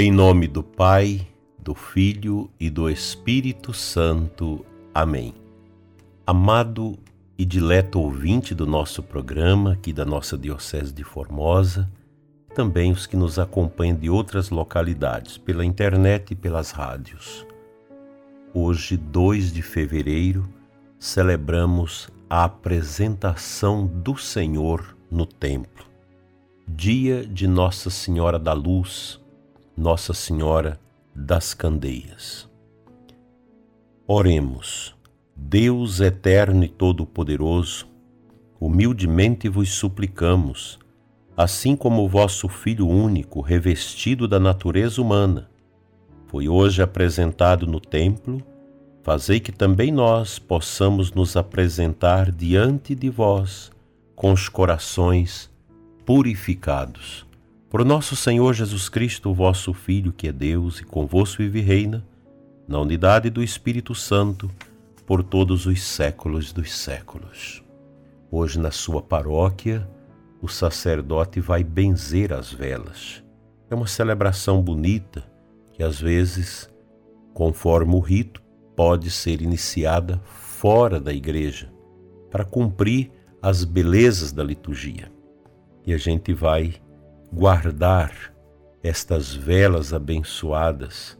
Em nome do Pai, do Filho e do Espírito Santo. Amém. Amado e dileto ouvinte do nosso programa aqui da nossa Diocese de Formosa, também os que nos acompanham de outras localidades, pela internet e pelas rádios. Hoje, 2 de fevereiro, celebramos a apresentação do Senhor no templo. Dia de Nossa Senhora da Luz, nossa Senhora das Candeias. Oremos, Deus eterno e todo-poderoso, humildemente vos suplicamos, assim como o vosso Filho único, revestido da natureza humana, foi hoje apresentado no templo, fazei que também nós possamos nos apresentar diante de vós com os corações purificados por nosso Senhor Jesus Cristo, vosso Filho, que é Deus e convosco vive e reina, na unidade do Espírito Santo, por todos os séculos dos séculos. Hoje, na sua paróquia, o sacerdote vai benzer as velas. É uma celebração bonita que, às vezes, conforme o rito, pode ser iniciada fora da igreja, para cumprir as belezas da liturgia. E a gente vai guardar estas velas abençoadas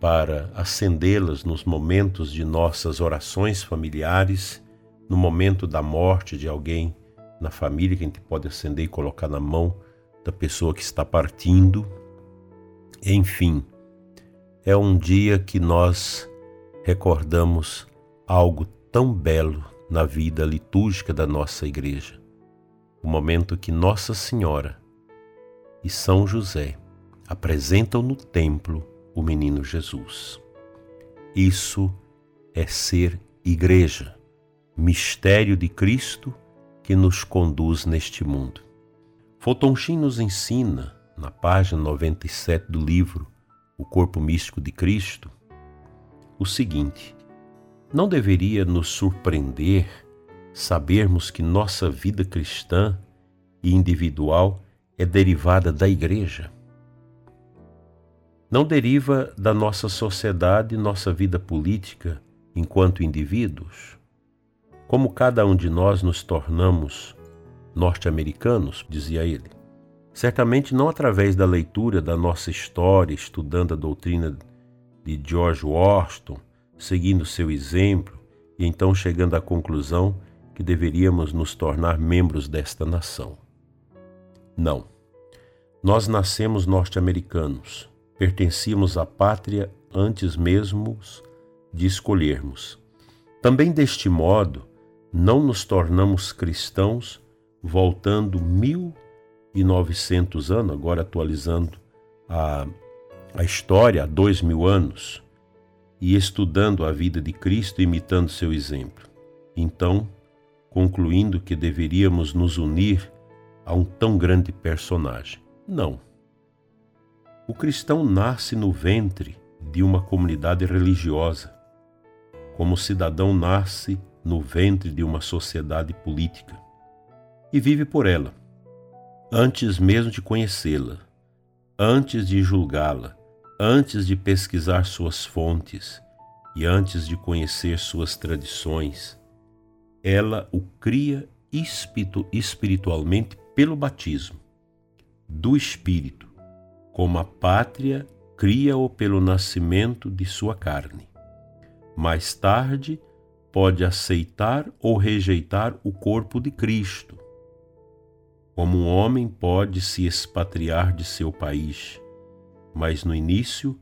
para acendê-las nos momentos de nossas orações familiares, no momento da morte de alguém na família que a gente pode acender e colocar na mão da pessoa que está partindo. Enfim, é um dia que nós recordamos algo tão belo na vida litúrgica da nossa igreja. O momento que Nossa Senhora e São José apresentam no templo o menino Jesus. Isso é ser igreja, mistério de Cristo que nos conduz neste mundo. Fotonchin nos ensina, na página 97 do livro O Corpo Místico de Cristo, o seguinte: não deveria nos surpreender sabermos que nossa vida cristã e individual é derivada da igreja. Não deriva da nossa sociedade, nossa vida política enquanto indivíduos. Como cada um de nós nos tornamos norte-americanos, dizia ele. Certamente não através da leitura da nossa história, estudando a doutrina de George Washington, seguindo seu exemplo e então chegando à conclusão que deveríamos nos tornar membros desta nação. Não. Nós nascemos norte-americanos, pertencíamos à pátria antes mesmo de escolhermos. Também deste modo, não nos tornamos cristãos voltando mil e novecentos anos, agora atualizando a, a história há dois mil anos, e estudando a vida de Cristo, imitando seu exemplo. Então, concluindo que deveríamos nos unir a um tão grande personagem. Não. O cristão nasce no ventre de uma comunidade religiosa, como o cidadão nasce no ventre de uma sociedade política e vive por ela, antes mesmo de conhecê-la, antes de julgá-la, antes de pesquisar suas fontes e antes de conhecer suas tradições. Ela o cria espiritualmente pelo batismo do Espírito, como a pátria cria-o pelo nascimento de sua carne. Mais tarde, pode aceitar ou rejeitar o corpo de Cristo. Como um homem pode se expatriar de seu país, mas no início,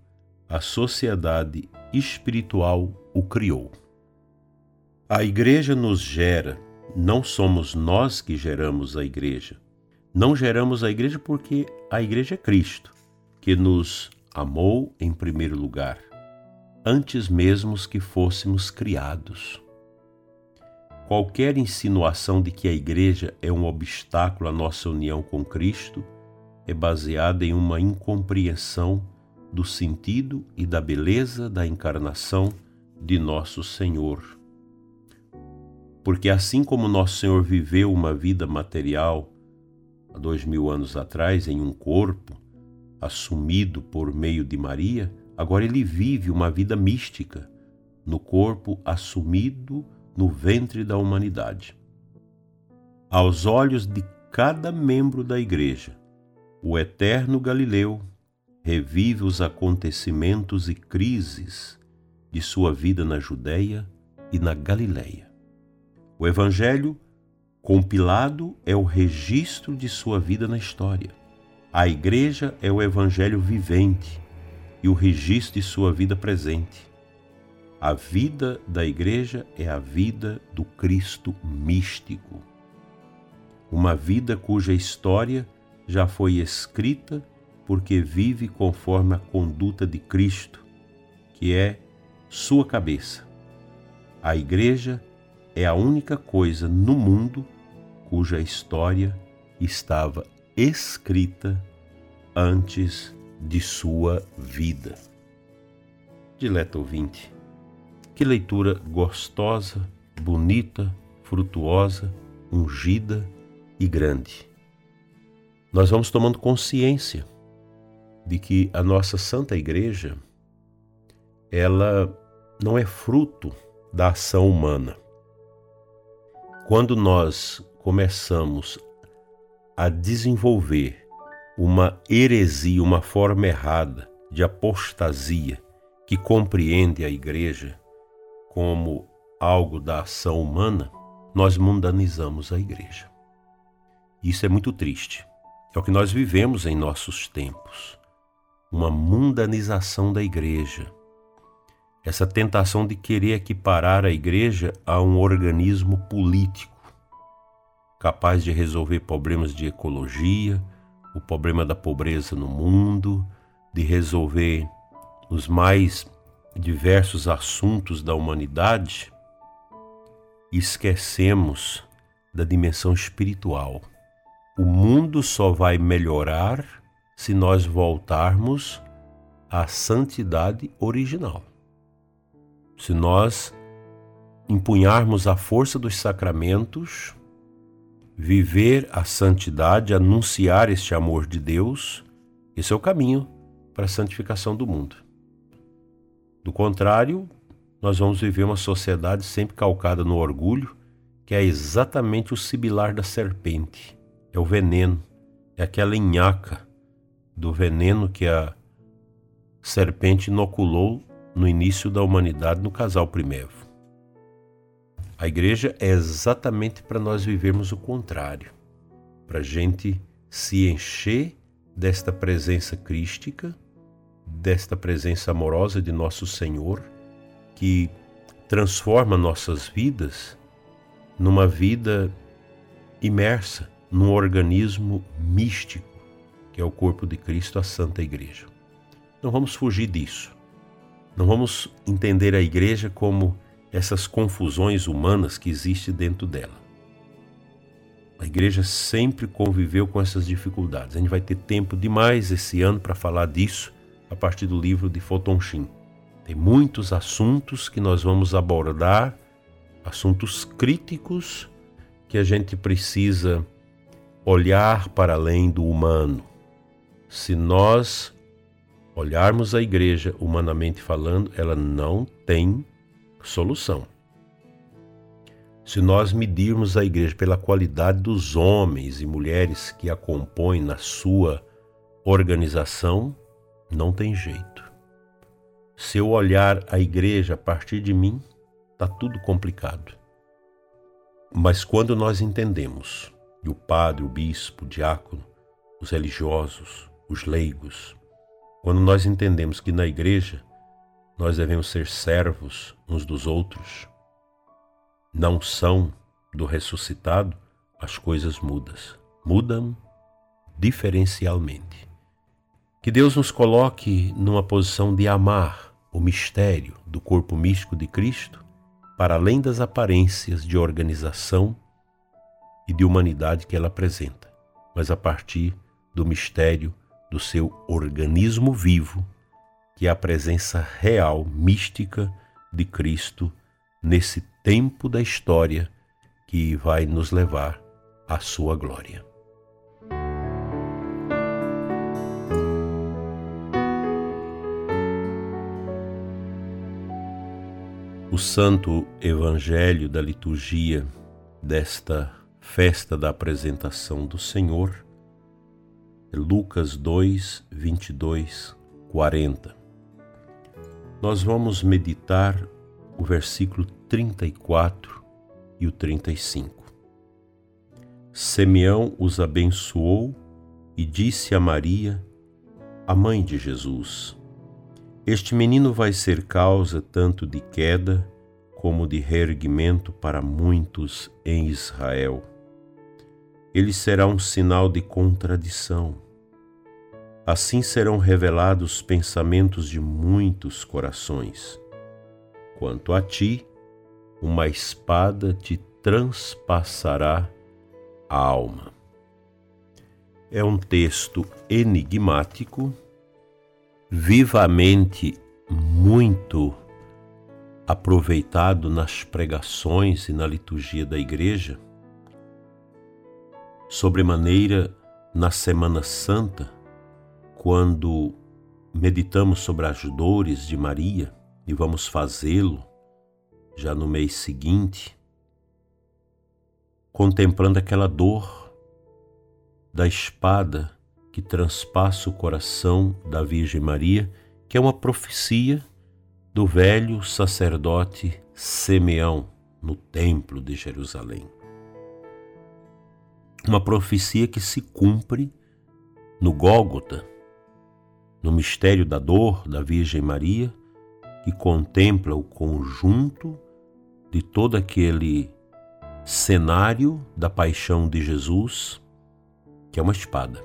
a sociedade espiritual o criou. A Igreja nos gera não somos nós que geramos a igreja. Não geramos a igreja porque a igreja é Cristo, que nos amou em primeiro lugar, antes mesmo que fôssemos criados. Qualquer insinuação de que a igreja é um obstáculo à nossa união com Cristo é baseada em uma incompreensão do sentido e da beleza da encarnação de nosso Senhor porque assim como Nosso Senhor viveu uma vida material há dois mil anos atrás em um corpo, assumido por meio de Maria, agora ele vive uma vida mística no corpo assumido no ventre da humanidade. Aos olhos de cada membro da Igreja, o eterno Galileu revive os acontecimentos e crises de sua vida na Judéia e na Galiléia. O Evangelho compilado é o registro de sua vida na história. A Igreja é o Evangelho vivente e o registro de sua vida presente. A vida da Igreja é a vida do Cristo místico. Uma vida cuja história já foi escrita porque vive conforme a conduta de Cristo, que é sua cabeça. A Igreja é a única coisa no mundo cuja história estava escrita antes de sua vida. Dileto ouvinte, que leitura gostosa, bonita, frutuosa, ungida e grande. Nós vamos tomando consciência de que a nossa Santa Igreja ela não é fruto da ação humana. Quando nós começamos a desenvolver uma heresia, uma forma errada de apostasia que compreende a igreja como algo da ação humana, nós mundanizamos a igreja. Isso é muito triste. É o que nós vivemos em nossos tempos. Uma mundanização da igreja. Essa tentação de querer equiparar a igreja a um organismo político capaz de resolver problemas de ecologia, o problema da pobreza no mundo, de resolver os mais diversos assuntos da humanidade, esquecemos da dimensão espiritual. O mundo só vai melhorar se nós voltarmos à santidade original. Se nós empunharmos a força dos sacramentos, viver a santidade, anunciar este amor de Deus, esse é o caminho para a santificação do mundo. Do contrário, nós vamos viver uma sociedade sempre calcada no orgulho, que é exatamente o sibilar da serpente, é o veneno, é aquela inhaca do veneno que a serpente inoculou no início da humanidade no casal primevo. A igreja é exatamente para nós vivermos o contrário, para a gente se encher desta presença crística, desta presença amorosa de nosso Senhor, que transforma nossas vidas numa vida imersa num organismo místico, que é o corpo de Cristo, a Santa Igreja. Não vamos fugir disso. Não vamos entender a igreja como essas confusões humanas que existem dentro dela. A igreja sempre conviveu com essas dificuldades. A gente vai ter tempo demais esse ano para falar disso a partir do livro de Fotonchim. Tem muitos assuntos que nós vamos abordar, assuntos críticos que a gente precisa olhar para além do humano. Se nós olharmos a igreja humanamente falando, ela não tem solução. Se nós medirmos a igreja pela qualidade dos homens e mulheres que a compõem na sua organização, não tem jeito. Se eu olhar a igreja a partir de mim, está tudo complicado. Mas quando nós entendemos que o padre, o bispo, o diácono, os religiosos, os leigos, quando nós entendemos que na igreja nós devemos ser servos uns dos outros. Não são do ressuscitado, as coisas mudas. Mudam diferencialmente. Que Deus nos coloque numa posição de amar o mistério do corpo místico de Cristo, para além das aparências de organização e de humanidade que ela apresenta, mas a partir do mistério do seu organismo vivo que é a presença real, mística de Cristo nesse tempo da história que vai nos levar à sua glória. O Santo Evangelho da liturgia desta festa da apresentação do Senhor é Lucas 2, 22, 40. Nós vamos meditar o versículo 34 e o 35. Simeão os abençoou e disse a Maria, a mãe de Jesus: Este menino vai ser causa tanto de queda como de reerguimento para muitos em Israel. Ele será um sinal de contradição. Assim serão revelados os pensamentos de muitos corações. Quanto a ti, uma espada te transpassará a alma. É um texto enigmático, vivamente muito aproveitado nas pregações e na liturgia da igreja, sobremaneira na Semana Santa, quando meditamos sobre as dores de Maria e vamos fazê-lo já no mês seguinte, contemplando aquela dor da espada que transpassa o coração da Virgem Maria, que é uma profecia do velho sacerdote Simeão no Templo de Jerusalém. Uma profecia que se cumpre no Gólgota, no mistério da dor da Virgem Maria, que contempla o conjunto de todo aquele cenário da paixão de Jesus, que é uma espada,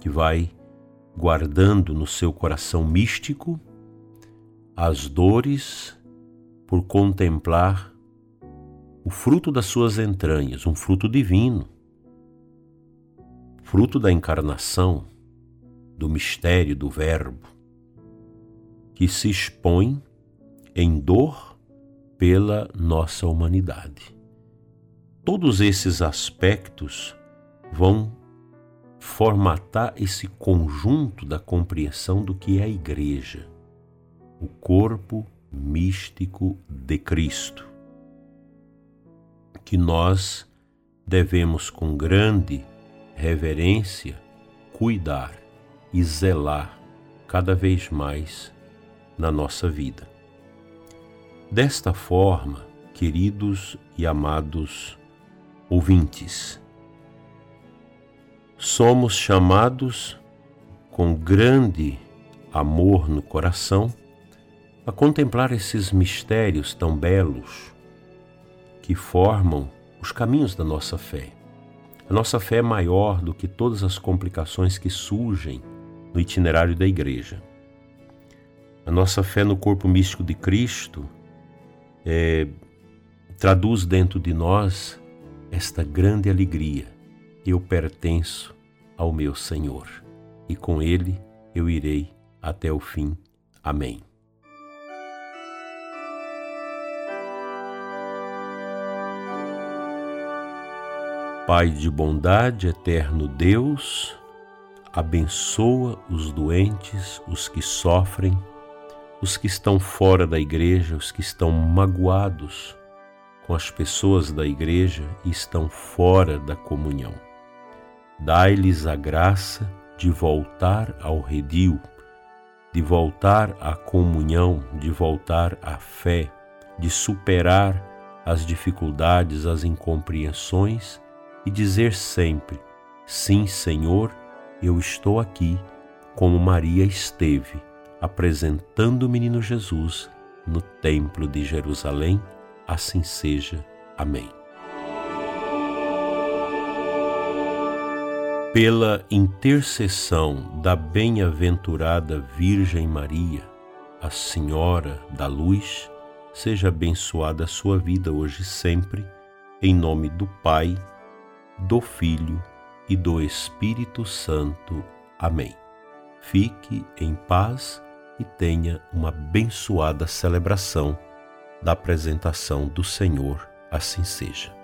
que vai guardando no seu coração místico as dores por contemplar o fruto das suas entranhas, um fruto divino, fruto da encarnação, do mistério do Verbo, que se expõe em dor pela nossa humanidade. Todos esses aspectos vão formatar esse conjunto da compreensão do que é a Igreja, o corpo místico de Cristo, que nós devemos com grande reverência cuidar e zelar cada vez mais na nossa vida. Desta forma, queridos e amados ouvintes, somos chamados com grande amor no coração a contemplar esses mistérios tão belos que formam os caminhos da nossa fé. A nossa fé é maior do que todas as complicações que surgem no itinerário da igreja. A nossa fé no corpo místico de Cristo é, traduz dentro de nós esta grande alegria. Eu pertenço ao meu Senhor e com Ele eu irei até o fim. Amém. Pai de bondade, eterno Deus, abençoa os doentes, os que sofrem, os que estão fora da igreja, os que estão magoados com as pessoas da igreja e estão fora da comunhão. Dai-lhes a graça de voltar ao redil, de voltar à comunhão, de voltar à fé, de superar as dificuldades, as incompreensões e dizer sempre: Sim, Senhor, eu estou aqui, como Maria esteve apresentando o menino Jesus no Templo de Jerusalém. Assim seja. Amém. Pela intercessão da bem-aventurada Virgem Maria, a Senhora da Luz, seja abençoada a sua vida hoje e sempre, em nome do Pai, do Filho e do Espírito Santo. Amém. Fique em paz e tenha uma abençoada celebração da apresentação do Senhor, assim seja.